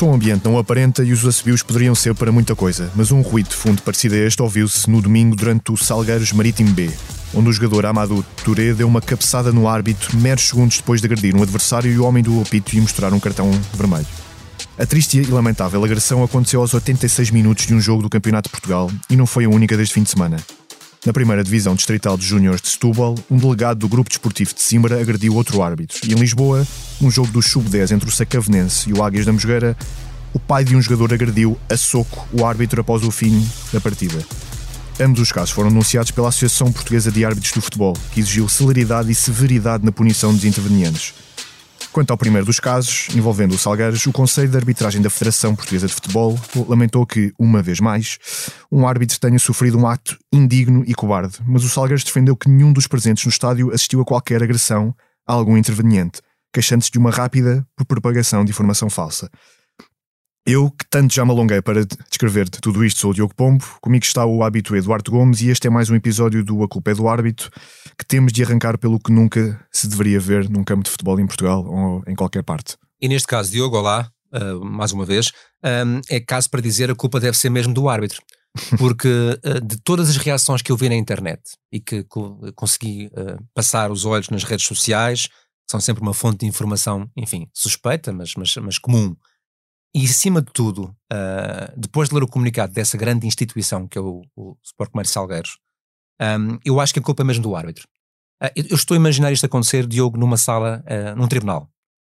Som ambiente não aparenta e os assobios poderiam ser para muita coisa, mas um ruído de fundo parecido a este ouviu-se no domingo durante o Salgueiros Marítimo B, onde o jogador Amadou Touré deu uma cabeçada no árbitro meros segundos depois de agredir um adversário e o homem do apito e mostrar um cartão vermelho. A triste e lamentável agressão aconteceu aos 86 minutos de um jogo do Campeonato de Portugal e não foi a única deste fim de semana. Na primeira divisão distrital de Júniores de Setúbal, um delegado do Grupo Desportivo de Simbra agrediu outro árbitro. E em Lisboa, um jogo do Sub-10 entre o Sacavenense e o Águias da Mosgueira, o pai de um jogador agrediu a soco o árbitro após o fim da partida. Ambos os casos foram anunciados pela Associação Portuguesa de Árbitros do Futebol, que exigiu celeridade e severidade na punição dos intervenientes. Quanto ao primeiro dos casos, envolvendo o Salgueiros, o Conselho de Arbitragem da Federação Portuguesa de Futebol lamentou que, uma vez mais, um árbitro tenha sofrido um ato indigno e cobarde, mas o Salgueiros defendeu que nenhum dos presentes no estádio assistiu a qualquer agressão a algum interveniente, queixando-se de uma rápida propagação de informação falsa. Eu, que tanto já me alonguei para descrever tudo isto, sou o Diogo Pombo, comigo está o hábito Eduardo Gomes e este é mais um episódio do A Culpa é do Árbitro, que temos de arrancar pelo que nunca se deveria ver num campo de futebol em Portugal ou em qualquer parte. E neste caso, Diogo, olá, uh, mais uma vez, um, é caso para dizer a culpa deve ser mesmo do árbitro. Porque uh, de todas as reações que eu vi na internet e que co consegui uh, passar os olhos nas redes sociais, são sempre uma fonte de informação, enfim, suspeita, mas, mas, mas comum e, acima de tudo, uh, depois de ler o comunicado dessa grande instituição que é o, o Sport Comércio Salgueiros, um, eu acho que a culpa é mesmo do árbitro. Uh, eu, estou a imaginar isto acontecer, Diogo, numa sala, uh, num tribunal,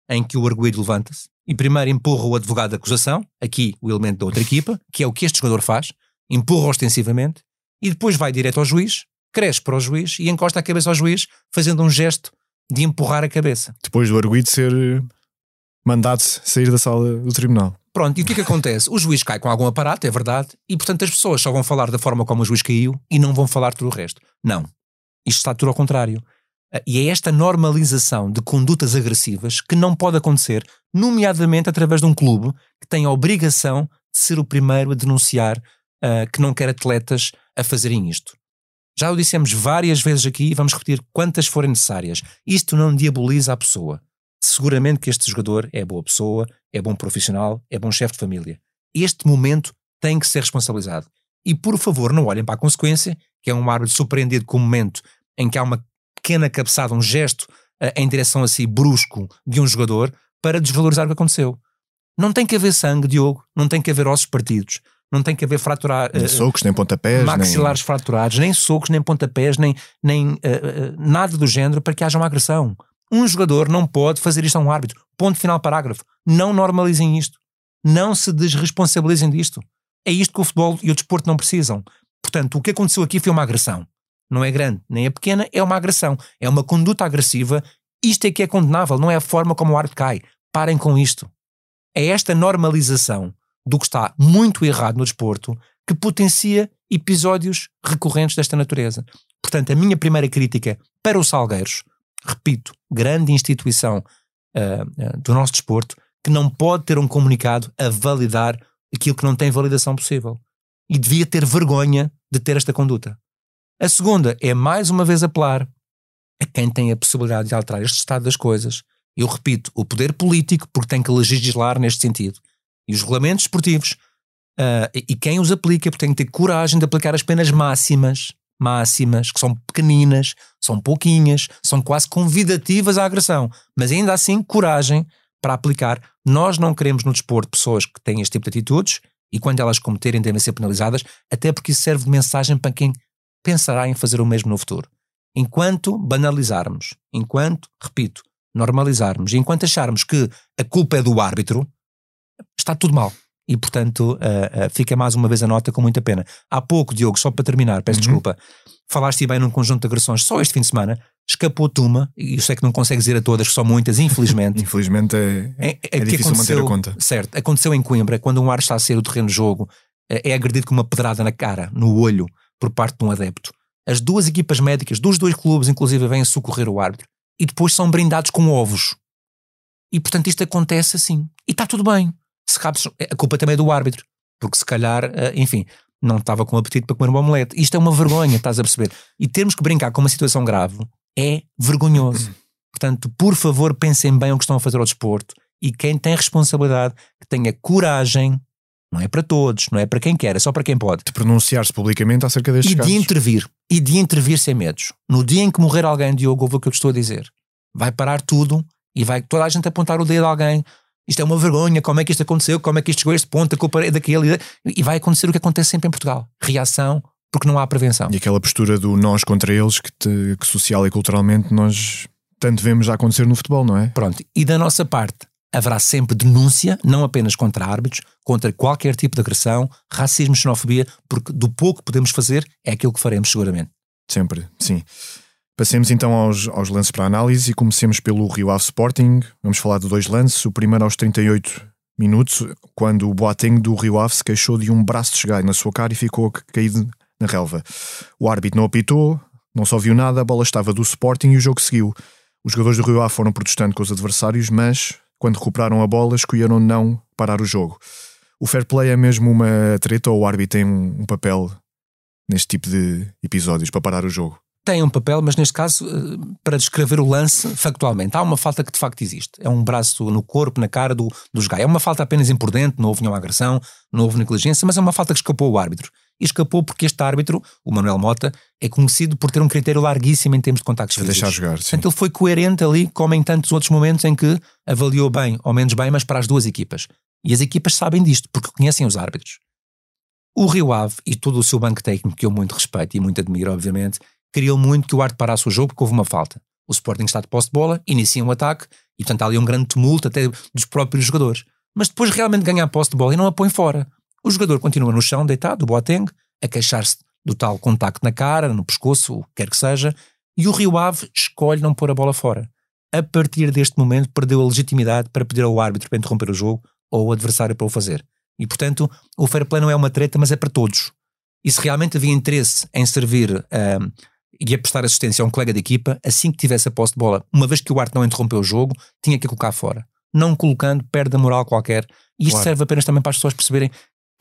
em que o arguído levanta-se e primeiro empurra o advogado da acusação, aqui o elemento da outra equipa, que é o que este jogador faz, empurra ostensivamente, e depois vai direto ao juiz, cresce para o juiz e encosta a cabeça ao juiz, fazendo um gesto de empurrar a cabeça. Depois do arguído ser mandado-se sair da sala do tribunal. Pronto, e o que é que acontece? O juiz cai com algum aparato, é verdade, e portanto as pessoas só vão falar da forma como o juiz caiu e não vão falar tudo o resto. Não. Isto está tudo ao contrário. Ah, e é esta normalização de condutas agressivas que não pode acontecer, nomeadamente através de um clube que tem a obrigação de ser o primeiro a denunciar uh, que não quer atletas a fazerem isto. Já o dissemos várias vezes aqui e vamos repetir quantas forem necessárias. Isto não diaboliza a pessoa seguramente que este jogador é boa pessoa, é bom profissional, é bom chefe de família. Este momento tem que ser responsabilizado. E por favor, não olhem para a consequência, que é um árbitro surpreendido com o momento em que há uma pequena cabeçada, um gesto uh, em direção assim brusco de um jogador para desvalorizar o que aconteceu. Não tem que haver sangue, Diogo, não tem que haver ossos partidos, não tem que haver fraturar. Nem uh, socos, nem pontapés. Maxilares nem... fraturados, nem socos, nem pontapés, nem, nem uh, nada do género para que haja uma agressão. Um jogador não pode fazer isto a um árbitro. Ponto final, parágrafo. Não normalizem isto. Não se desresponsabilizem disto. É isto que o futebol e o desporto não precisam. Portanto, o que aconteceu aqui foi uma agressão. Não é grande, nem é pequena, é uma agressão. É uma conduta agressiva. Isto é que é condenável, não é a forma como o árbitro cai. Parem com isto. É esta normalização do que está muito errado no desporto que potencia episódios recorrentes desta natureza. Portanto, a minha primeira crítica para os Salgueiros repito, grande instituição uh, uh, do nosso desporto, que não pode ter um comunicado a validar aquilo que não tem validação possível. E devia ter vergonha de ter esta conduta. A segunda é, mais uma vez, apelar a quem tem a possibilidade de alterar este estado das coisas. Eu repito, o poder político, porque tem que legislar neste sentido, e os regulamentos esportivos, uh, e quem os aplica, porque tem que ter coragem de aplicar as penas máximas máximas, que são pequeninas, são pouquinhas, são quase convidativas à agressão, mas ainda assim coragem para aplicar. Nós não queremos no desporto pessoas que têm este tipo de atitudes e quando elas cometerem devem ser penalizadas, até porque isso serve de mensagem para quem pensará em fazer o mesmo no futuro. Enquanto banalizarmos, enquanto, repito, normalizarmos, enquanto acharmos que a culpa é do árbitro, está tudo mal e, portanto, uh, uh, fica mais uma vez a nota com muita pena. Há pouco, Diogo, só para terminar, peço uhum. desculpa, falaste bem num conjunto de agressões só este fim de semana, escapou-te uma, e eu sei que não consegues ir a todas, que são muitas, infelizmente. infelizmente é, é, é, é difícil manter a conta. Certo, aconteceu em Coimbra, quando um ar está a ser o terreno de jogo, é agredido com uma pedrada na cara, no olho, por parte de um adepto. As duas equipas médicas dos dois clubes, inclusive, vêm socorrer o árbitro e depois são brindados com ovos. E portanto isto acontece assim. E está tudo bem se cabes, a culpa também é do árbitro, porque se calhar, eh, enfim, não estava com apetite para comer um omelete. Isto é uma vergonha, estás a perceber? E termos que brincar com uma situação grave é vergonhoso. Portanto, por favor, pensem bem o que estão a fazer ao desporto E quem tem responsabilidade, que tenha coragem, não é para todos, não é para quem quer, é só para quem pode. De pronunciar-se publicamente acerca destes e casos. de intervir. E de intervir sem medos. No dia em que morrer alguém, Diogo, ouve o que eu te estou a dizer. Vai parar tudo e vai toda a gente apontar o dedo a alguém. Isto é uma vergonha, como é que isto aconteceu, como é que isto chegou a este ponto, a culpa é daquele. E vai acontecer o que acontece sempre em Portugal. Reação, porque não há prevenção. E aquela postura do nós contra eles, que, te, que social e culturalmente nós tanto vemos a acontecer no futebol, não é? Pronto. E da nossa parte, haverá sempre denúncia, não apenas contra árbitros, contra qualquer tipo de agressão, racismo, xenofobia, porque do pouco que podemos fazer é aquilo que faremos seguramente. Sempre, sim. Passemos então aos, aos lances para análise e comecemos pelo Rio Ave Sporting. Vamos falar de dois lances. O primeiro aos 38 minutos, quando o Boateng do Rio Ave se queixou de um braço de chegai na sua cara e ficou caído na relva. O árbitro não apitou, não só viu nada, a bola estava do Sporting e o jogo seguiu. Os jogadores do Rio Ave foram protestando com os adversários, mas quando recuperaram a bola, escolheram não parar o jogo. O fair play é mesmo uma treta ou o árbitro tem um, um papel neste tipo de episódios para parar o jogo? Tem um papel, mas neste caso, eh, para descrever o lance factualmente. Há uma falta que de facto existe. É um braço no corpo, na cara do, dos Gai. É uma falta apenas imprudente, não houve nenhuma agressão, não houve negligência, mas é uma falta que escapou o árbitro. E escapou porque este árbitro, o Manuel Mota, é conhecido por ter um critério larguíssimo em termos de contactos físicos. deixar jogar, sim. Portanto, ele foi coerente ali, como em tantos outros momentos em que avaliou bem ou menos bem, mas para as duas equipas. E as equipas sabem disto, porque conhecem os árbitros. O Rio Ave e todo o seu banco técnico, que eu muito respeito e muito admiro, obviamente, queriam muito que o árbitro parasse o jogo porque houve uma falta. O Sporting está de posse de bola, inicia um ataque e, portanto, há ali um grande tumulto até dos próprios jogadores. Mas depois realmente ganha a posse de bola e não a põe fora. O jogador continua no chão, deitado, o Boateng, a queixar-se do tal contacto na cara, no pescoço, o que quer que seja, e o Rio Ave escolhe não pôr a bola fora. A partir deste momento, perdeu a legitimidade para pedir ao árbitro para interromper o jogo ou ao adversário para o fazer. E, portanto, o fair play não é uma treta, mas é para todos. E se realmente havia interesse em servir uh, e a prestar assistência a um colega de equipa, assim que tivesse a posse de bola, uma vez que o árbitro não interrompeu o jogo, tinha que colocar fora. Não colocando, perde a moral qualquer. E isto claro. serve apenas também para as pessoas perceberem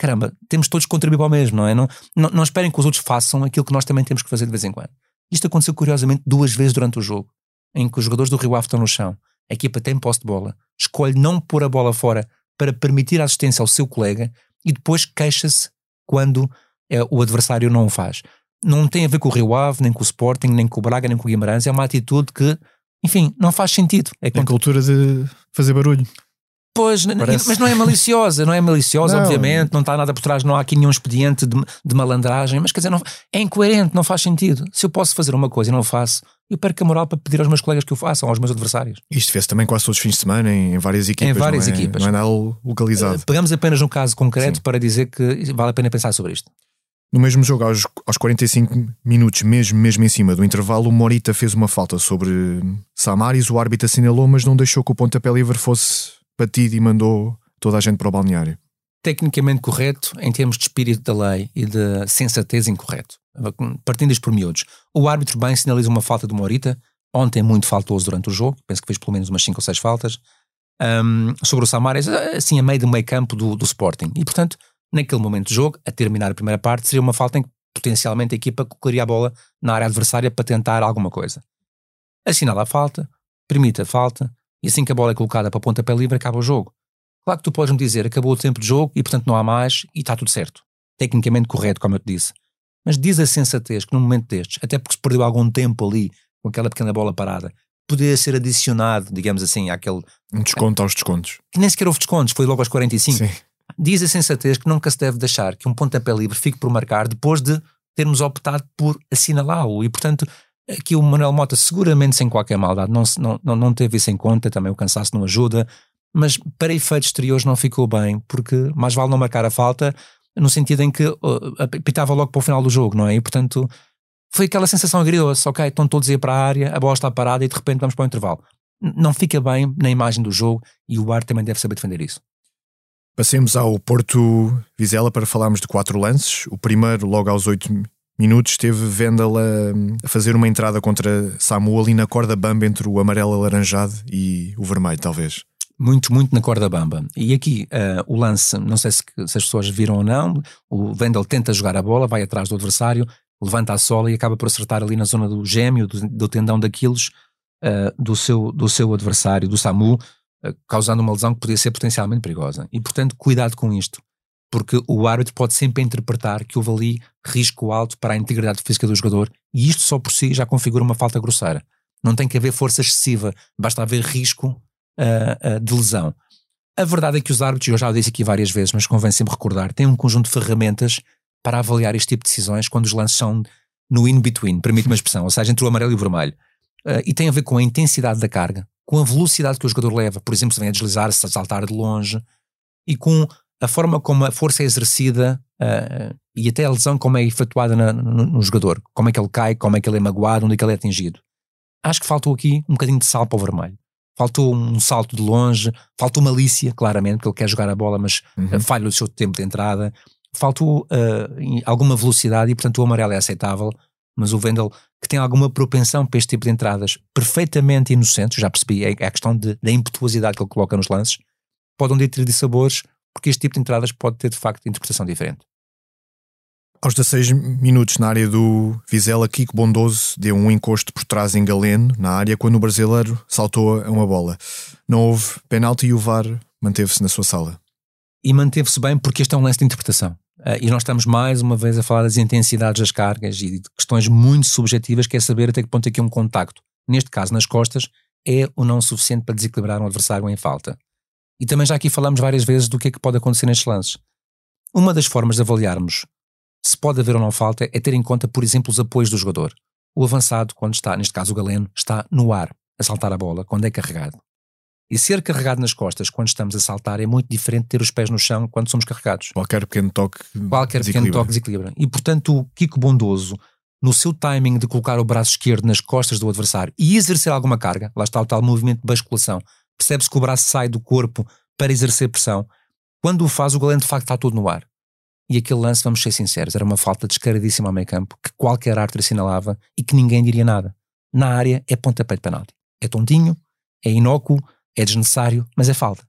caramba, temos todos que contribuir para o mesmo, não é? Não, não, não esperem que os outros façam aquilo que nós também temos que fazer de vez em quando. Isto aconteceu curiosamente duas vezes durante o jogo, em que os jogadores do Rio Ave estão no chão, a equipa tem posse de bola, escolhe não pôr a bola fora para permitir a assistência ao seu colega e depois queixa-se quando é, o adversário não o faz. Não tem a ver com o Rio Ave, nem com o Sporting, nem com o Braga, nem com o Guimarães, é uma atitude que, enfim, não faz sentido. É, a cultura de fazer barulho. Pois, Parece... mas não é maliciosa, não é maliciosa, não. obviamente, não está nada por trás, não há aqui nenhum expediente de, de malandragem, mas quer dizer, não, é incoerente, não faz sentido. Se eu posso fazer uma coisa e não faço, eu perco a moral para pedir aos meus colegas que o façam, aos meus adversários. Isto fez também quase todos os fins de semana, em, várias equipas. Em várias não é, equipas. Não é nada localizado. Uh, pegamos apenas um caso concreto Sim. para dizer que vale a pena pensar sobre isto. No mesmo jogo, aos, aos 45 minutos, mesmo, mesmo em cima do intervalo, o Morita fez uma falta sobre Samaris, o árbitro assinalou, mas não deixou que o pontapé livre fosse batido e mandou toda a gente para o balneário? Tecnicamente correto, em termos de espírito da lei e de sensatez, incorreto. Partindo por miúdos. O árbitro bem sinaliza uma falta de Morita, ontem muito faltoso durante o jogo, penso que fez pelo menos umas 5 ou 6 faltas, um, sobre o Samares, assim a meio do meio campo do, do Sporting. E portanto, naquele momento do jogo, a terminar a primeira parte, seria uma falta em que potencialmente a equipa colocaria a bola na área adversária para tentar alguma coisa. Assinala a falta, permite a falta, e assim que a bola é colocada para a pontapé livre, acaba o jogo. Claro que tu podes me dizer, acabou o tempo de jogo e portanto não há mais e está tudo certo. Tecnicamente correto, como eu te disse. Mas diz a sensatez que num momento destes, até porque se perdeu algum tempo ali com aquela pequena bola parada, poderia ser adicionado, digamos assim, àquele. Um desconto aos descontos. Que nem sequer houve descontos, foi logo aos 45. Sim. Diz a sensatez que nunca se deve deixar que um pontapé livre fique por marcar depois de termos optado por assinalá-lo. E portanto, aqui o Manuel Mota, seguramente sem qualquer maldade, não, não, não, teve isso em conta, também o cansaço não ajuda, mas para efeitos exteriores não ficou bem, porque mais vale não marcar a falta, no sentido em que uh, apitava logo para o final do jogo, não é? E portanto foi aquela sensação agridoce, ok, estão todos a ir para a área, a bola está parada e de repente vamos para o intervalo. Não fica bem na imagem do jogo e o Bar também deve saber defender isso. Passemos ao Porto Vizela para falarmos de quatro lances. O primeiro, logo aos oito minutos, teve Vendel a, a, fazer uma entrada contra Samu ali na corda bamba entre o amarelo alaranjado e o vermelho, talvez muito, muito na corda bamba. E aqui uh, o lance, não sei se, se, as pessoas viram ou não, o Vendel tenta jogar a bola, vai atrás do adversário, levanta a sola e acaba por acertar ali na zona do gêmeo, do, do tendão daqueles uh, do, seu, do seu adversário, do Samu. Uh, causando uma lesão que podia ser potencialmente perigosa. E, portanto, cuidado com isto, porque o árbitro pode sempre interpretar que houve ali risco alto para a integridade física do jogador e isto só por si já configura uma falta grosseira. Não tem que haver força excessiva, basta haver risco uh, uh, de lesão. A verdade é que os árbitros, eu já o disse aqui várias vezes, mas convém sempre recordar, têm um conjunto de ferramentas para avaliar este tipo de decisões quando os lances são no in-between, permite uma expressão, ou seja, entre o amarelo e o vermelho. Uh, e tem a ver com a intensidade da carga, com a velocidade que o jogador leva, por exemplo, se vem a deslizar-se, a saltar de longe, e com a forma como a força é exercida uh, e até a lesão como é efetuada na, no, no, jogador, como é que ele cai, como é que ele é magoado, onde é que ele é atingido. Acho que faltou aqui um bocadinho de sal para o vermelho. Faltou um salto de longe, faltou malícia, claramente, porque ele quer jogar a bola, mas uhum. falha o seu tempo de entrada. Faltou uh, alguma velocidade e, portanto, o amarelo é aceitável, mas o Vendel, que tem alguma propensão para este tipo de entradas perfeitamente inocentes, já percebi, é, é a questão de, da impetuosidade que ele coloca nos lances, pode dia ter de sabores, porque este tipo de entradas pode ter, de facto, interpretação diferente. Aos 16 minutos na área do Vizela, Kiko Bondoso deu um encosto por trás em Galeno, na área, quando o brasileiro saltou a uma bola. Não houve penalti e o VAR manteve-se na sua sala. E manteve-se bem porque este é um lance de interpretação. Uh, e nós estamos mais uma vez a falar das intensidades das cargas e de questões muito subjetivas, que é saber até que ponto aqui um contacto, neste caso nas costas, é ou não suficiente para desequilibrar um adversário em falta. E também já aqui falamos várias vezes do que é que pode acontecer nestes lances. Uma das formas de avaliarmos se pode haver ou não falta é ter em conta, por exemplo, os apoios do jogador. O avançado, quando está, neste caso o galeno, está no ar, a saltar a bola, quando é carregado. E ser carregado nas costas quando estamos a saltar é muito diferente de ter os pés no chão quando somos carregados. Qualquer pequeno toque Qualquer pequeno toque desequilibra. E portanto o Kiko Bondoso, no seu timing de colocar o braço esquerdo nas costas do adversário e exercer alguma carga, lá está o tal movimento de basculação, percebe-se que o braço sai do corpo para exercer pressão. Quando o faz, o galeno de facto está todo no ar. E aquele lance, vamos ser sinceros, era uma falta descaradíssima ao meio campo, que qualquer árbitro assinalava e que ninguém diria nada. Na área é pontapé de penalti. É tontinho, é inócuo, é desnecessário, mas é falta.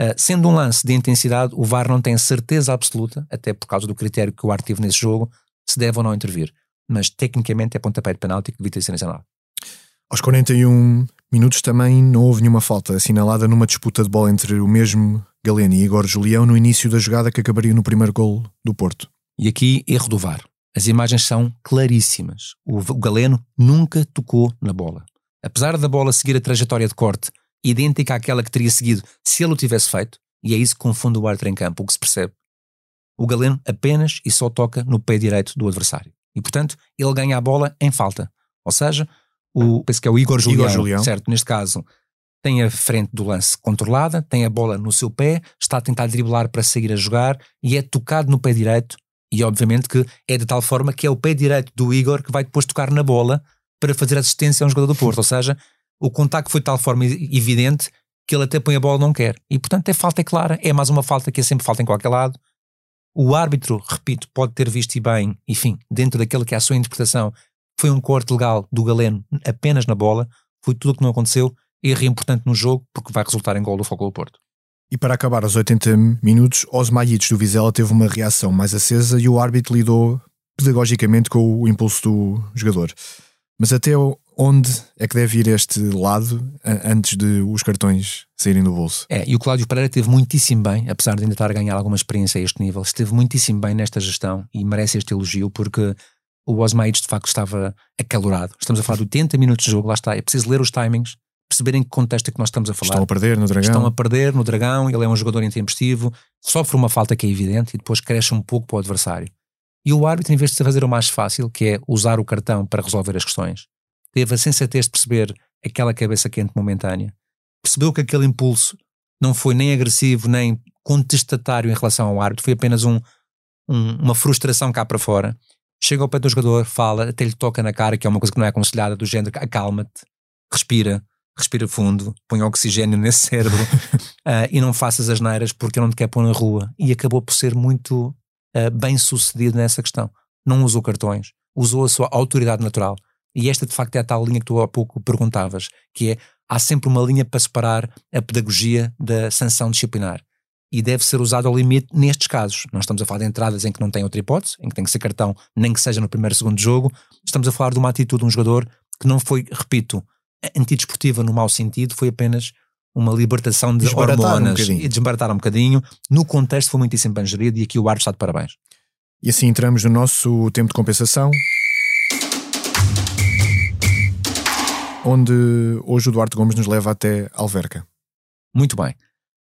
Uh, sendo um lance de intensidade, o VAR não tem certeza absoluta, até por causa do critério que o árbitro teve nesse jogo, se deve ou não intervir. Mas tecnicamente é pontapé de penalti que devia ter sido assinalado. Aos 41 minutos também não houve nenhuma falta assinalada numa disputa de bola entre o mesmo Galeno e Igor Julião no início da jogada que acabaria no primeiro gol do Porto. E aqui erro do VAR. As imagens são claríssimas. O Galeno nunca tocou na bola. Apesar da bola seguir a trajetória de corte idêntica àquela que teria seguido se ele o tivesse feito, e é isso que confunde o árbitro em campo, o que se percebe. O Galeno apenas e só toca no pé direito do adversário. E, portanto, ele ganha a bola em falta. Ou seja, o, penso que é o Igor Julião, Igor Julião, certo? Neste caso, tem a frente do lance controlada, tem a bola no seu pé, está a tentar driblar para sair a jogar e é tocado no pé direito. E obviamente que é de tal forma que é o pé direito do Igor que vai depois tocar na bola para fazer assistência a um jogador do Porto. Ou seja, o contacto foi de tal forma evidente que ele até põe a bola não quer. E portanto é falta é clara, é mais uma falta que é sempre falta em qualquer lado. O árbitro, repito, pode ter visto e bem, enfim, dentro daquilo que é a sua interpretação, foi um corte legal do Galeno apenas na bola, foi tudo o que não aconteceu, erro importante no jogo porque vai resultar em gol do Foco do Porto. E para acabar aos 80 minutos, Osmaites do Vizela teve uma reação mais acesa e o árbitro lidou pedagogicamente com o impulso do jogador. Mas até onde é que deve ir este lado antes de os cartões saírem do bolso? É, e o Cláudio Pereira esteve muitíssimo bem, apesar de ainda estar a ganhar alguma experiência a este nível, esteve muitíssimo bem nesta gestão e merece este elogio porque o Osmaides de facto estava acalorado. Estamos a falar de 80 minutos de jogo, lá está. É preciso ler os timings, perceberem que contexto é que nós estamos a falar. Estão a perder no Dragão. Estão a perder no Dragão, ele é um jogador intempestivo, sofre uma falta que é evidente e depois cresce um pouco para o adversário. E o árbitro, em vez de fazer o mais fácil, que é usar o cartão para resolver as questões, teve a sensatez de perceber aquela cabeça quente momentânea, percebeu que aquele impulso não foi nem agressivo nem contestatário em relação ao árbitro, foi apenas um, um, uma frustração cá para fora chega ao pé do jogador, fala, até lhe toca na cara, que é uma coisa que não é aconselhada, do género, acalma-te, respira, respira fundo, põe oxigênio nesse cérebro uh, e não faças as neiras porque eu não te quero pôr na rua. E acabou por ser muito uh, bem sucedido nessa questão. Não usou cartões, usou a sua autoridade natural. E esta de facto é a tal linha que tu há pouco perguntavas, que é há sempre uma linha para separar a pedagogia da sanção disciplinar e deve ser usado ao limite nestes casos. Nós estamos a falar de entradas em que não tem outra hipótese, em que tem que ser cartão, nem que seja no primeiro ou segundo jogo. Estamos a falar de uma atitude de um jogador que não foi, repito, antidesportiva no mau sentido, foi apenas uma libertação de hormonas um e desbaratar um bocadinho. No contexto foi muitíssimo bem gerido e aqui o árbitro está de parabéns. E assim entramos no nosso tempo de compensação. Onde hoje o Duarte Gomes nos leva até Alverca. Muito bem.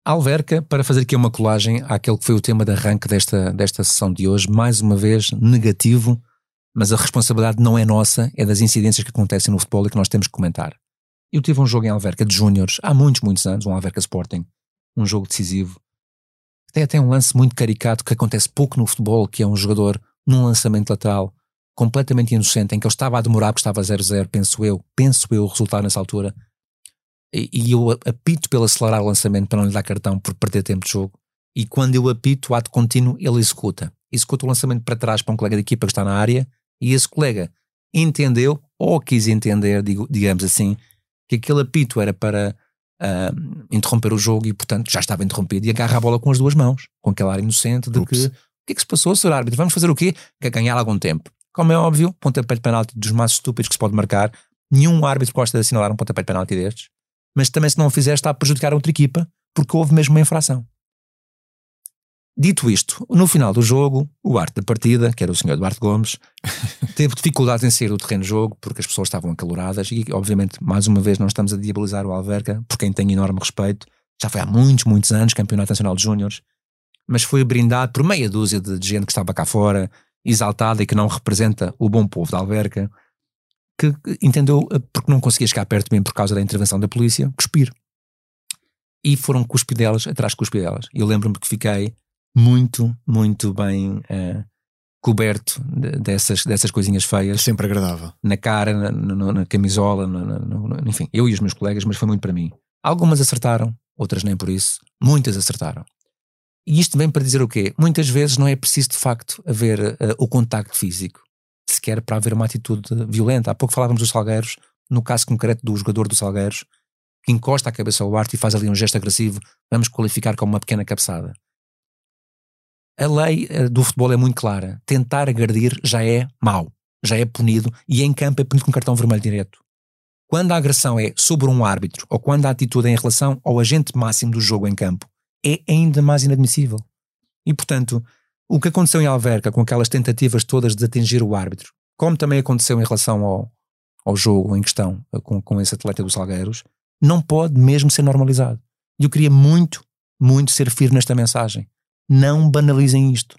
Alverca, para fazer aqui uma colagem àquele que foi o tema de arranque desta, desta sessão de hoje, mais uma vez negativo, mas a responsabilidade não é nossa, é das incidências que acontecem no futebol e que nós temos que comentar. Eu tive um jogo em Alverca de Júniores há muitos, muitos anos, um Alverca Sporting, um jogo decisivo. Tem até um lance muito caricato que acontece pouco no futebol, que é um jogador num lançamento lateral completamente inocente, em que ele estava a demorar porque estava 0-0, penso eu, penso eu o resultado nessa altura, e, e eu apito pelo acelerar o lançamento para não lhe dar cartão por perder tempo de jogo. E quando eu apito o ato contínuo, ele executa. Executa o lançamento para trás para um colega de equipa que está na área e esse colega entendeu, ou quis entender, digo, digamos assim, que aquele apito era para uh, interromper o jogo e, portanto, já estava interrompido e agarra a bola com as duas mãos, com aquele ar inocente de Ups. que o que é que se passou, Sr. Árbitro? Vamos fazer o quê? Quer ganhar algum tempo. Como é óbvio, pontapé de penalti dos mais estúpidos que se pode marcar. Nenhum árbitro gosta de assinalar um pontapé de penalti destes mas também se não o fizer está a prejudicar a outra equipa, porque houve mesmo uma infração. Dito isto, no final do jogo, o arte da partida, que era o senhor Eduardo Gomes, teve dificuldades em sair do terreno de jogo porque as pessoas estavam acaloradas e, obviamente, mais uma vez, não estamos a diabolizar o Alverca, por quem tem enorme respeito. Já foi há muitos, muitos anos Campeonato Nacional de Júniores, mas foi brindado por meia dúzia de gente que estava cá fora, exaltada e que não representa o bom povo da Alverca que entendeu, eh, porque não conseguia chegar perto de mim por causa da intervenção da polícia, cuspir. E foram cuspidelas atrás de cuspidelas. Eu lembro-me que fiquei muito, muito bem uh, coberto de, dessas, dessas coisinhas feias. Sempre agradável. Na cara, na, na, na camisola, na, enfim, eu e os meus colegas, mas foi muito para mim. Algumas acertaram, outras nem por isso. Muitas acertaram. E isto vem para dizer o quê? Muitas vezes não é preciso de facto haver uh, o contacto físico sequer para haver uma atitude violenta. Há pouco falávamos dos Salgueiros, no caso concreto do jogador dos Salgueiros, que encosta a cabeça ao arte e faz ali um gesto agressivo, vamos qualificar como uma pequena cabeçada. A lei eh, do futebol é muito clara. Tentar agredir já é mau, já é punido e em campo é punido com cartão vermelho direto. Quando a agressão é sobre um árbitro ou quando a atitude é em relação ao agente máximo do jogo em campo, é ainda mais inadmissível. E portanto, o que aconteceu em Alverca com aquelas tentativas todas de atingir o árbitro, como também aconteceu em relação ao, ao jogo em questão com, com esse atleta dos Salgueiros, não pode mesmo ser normalizado. E eu queria muito, muito ser firme nesta mensagem. Não banalizem isto.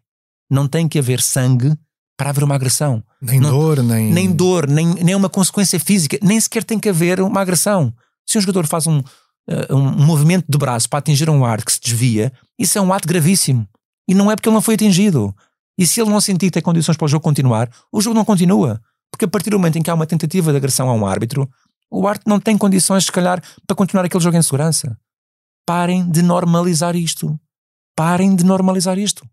Não tem que haver sangue para haver uma agressão. Nem não, dor, nem. Nem dor, nem, nem uma consequência física. Nem sequer tem que haver uma agressão. Se um jogador faz um, uh, um movimento de braço para atingir um ar que se desvia, isso é um ato gravíssimo. E não é porque ele não foi atingido. E se ele não sentir que tem condições para o jogo continuar, o jogo não continua. Porque a partir do momento em que há uma tentativa de agressão a um árbitro, o árbitro não tem condições, se calhar, para continuar aquele jogo em segurança. Parem de normalizar isto. Parem de normalizar isto.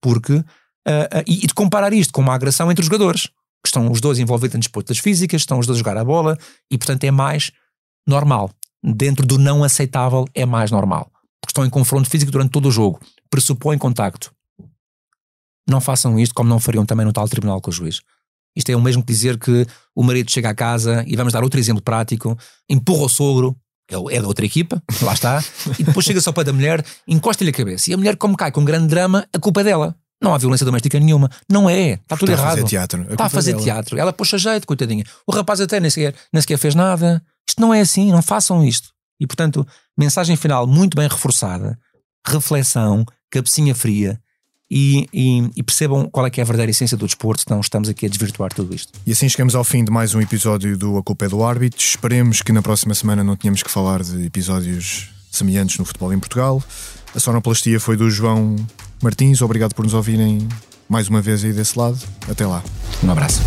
Porque. Uh, uh, e, de comparar isto com uma agressão entre os jogadores. Que estão os dois envolvidos em disputas físicas, estão os dois a jogar a bola e, portanto, é mais normal. Dentro do não aceitável, é mais normal. Porque estão em confronto físico durante todo o jogo pressupõe contacto. Não façam isto como não fariam também no tal tribunal com o juiz. Isto é o mesmo que dizer que o marido chega à casa e vamos dar outro exemplo prático, empurra o sogro, que é, é da outra equipa, lá está, e depois chega só para da mulher, encosta-lhe a cabeça. E a mulher, como cai com um grande drama, a culpa é dela. Não há violência doméstica nenhuma. Não é. Está tudo está errado. A fazer teatro. A está a fazer dela. teatro. Ela puxa jeito, coitadinha. O rapaz até nem sequer, nem sequer fez nada. Isto não é assim. Não façam isto. E portanto, mensagem final muito bem reforçada. Reflexão, cabecinha fria e, e, e, percebam qual é que é a verdadeira essência do desporto, senão estamos aqui a desvirtuar tudo isto. E assim chegamos ao fim de mais um episódio do A Culpa é do Árbitro. Esperemos que na próxima semana não tenhamos que falar de episódios semelhantes no futebol em Portugal. A sonoplastia foi do João Martins. Obrigado por nos ouvirem mais uma vez aí desse lado. Até lá. Um abraço.